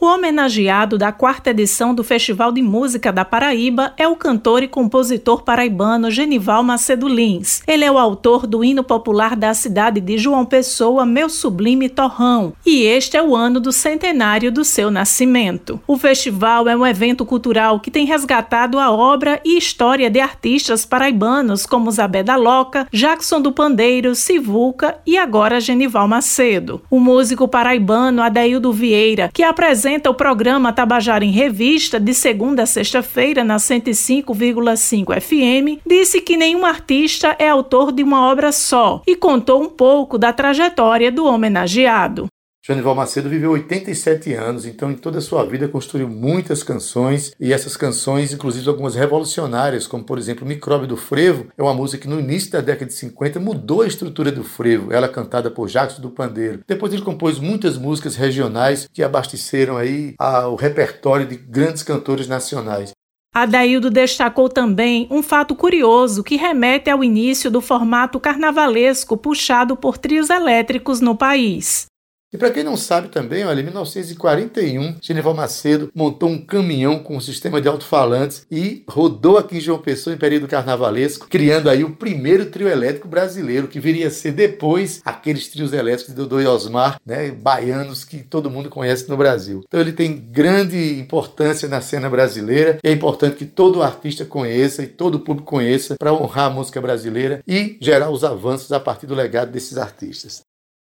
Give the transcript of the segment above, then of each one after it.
O homenageado da quarta edição do Festival de Música da Paraíba é o cantor e compositor paraibano Genival Macedo Lins. Ele é o autor do hino popular da cidade de João Pessoa, Meu Sublime Torrão, e este é o ano do centenário do seu nascimento. O festival é um evento cultural que tem resgatado a obra e história de artistas paraibanos como Zabé da Loca, Jackson do Pandeiro, Sivuca e agora Genival Macedo. O músico paraibano Adaildo Vieira, que apresenta apresenta o programa Tabajara em Revista de segunda a sexta-feira na 105,5 FM, disse que nenhum artista é autor de uma obra só e contou um pouco da trajetória do homenageado. Janival Macedo viveu 87 anos, então em toda a sua vida construiu muitas canções e essas canções, inclusive algumas revolucionárias, como por exemplo Micróbio do Frevo, é uma música que no início da década de 50 mudou a estrutura do frevo, ela é cantada por Jacques do Pandeiro. Depois ele compôs muitas músicas regionais que abasteceram aí o repertório de grandes cantores nacionais. Adaildo destacou também um fato curioso que remete ao início do formato carnavalesco puxado por trios elétricos no país. E para quem não sabe também, olha, em 1941, Genival Macedo montou um caminhão com um sistema de alto-falantes e rodou aqui em João Pessoa em período carnavalesco, criando aí o primeiro trio elétrico brasileiro, que viria a ser depois aqueles trios elétricos de Dodô e Osmar, né, baianos que todo mundo conhece no Brasil. Então ele tem grande importância na cena brasileira é importante que todo artista conheça e todo público conheça para honrar a música brasileira e gerar os avanços a partir do legado desses artistas.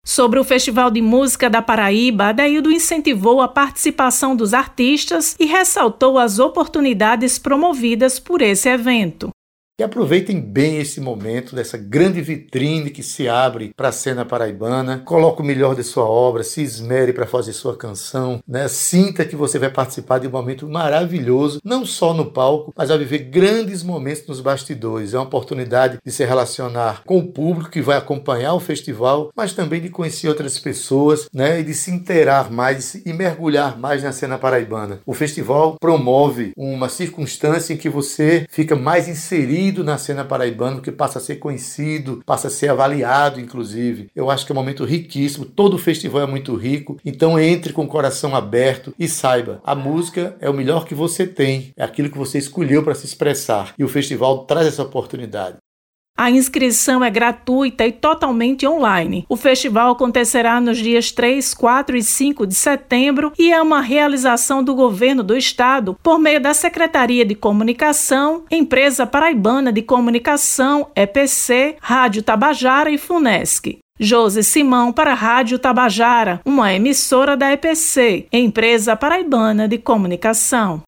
Sobre o Festival de Música da Paraíba, Adaildo incentivou a participação dos artistas e ressaltou as oportunidades promovidas por esse evento. E aproveitem bem esse momento dessa grande vitrine que se abre para a cena paraibana. Coloque o melhor de sua obra, se esmere para fazer sua canção, né? Sinta que você vai participar de um momento maravilhoso, não só no palco, mas a viver grandes momentos nos bastidores. É uma oportunidade de se relacionar com o público que vai acompanhar o festival, mas também de conhecer outras pessoas, né? E de se inteirar mais e mergulhar mais na cena paraibana. O festival promove uma circunstância em que você fica mais inserido na cena paraibana, que passa a ser conhecido, passa a ser avaliado, inclusive. Eu acho que é um momento riquíssimo, todo festival é muito rico, então entre com o coração aberto e saiba, a música é o melhor que você tem, é aquilo que você escolheu para se expressar, e o festival traz essa oportunidade. A inscrição é gratuita e totalmente online. O festival acontecerá nos dias 3, 4 e 5 de setembro e é uma realização do governo do estado por meio da Secretaria de Comunicação, Empresa Paraibana de Comunicação, EPC, Rádio Tabajara e Funesc. José Simão para a Rádio Tabajara, uma emissora da EPC, Empresa Paraibana de Comunicação.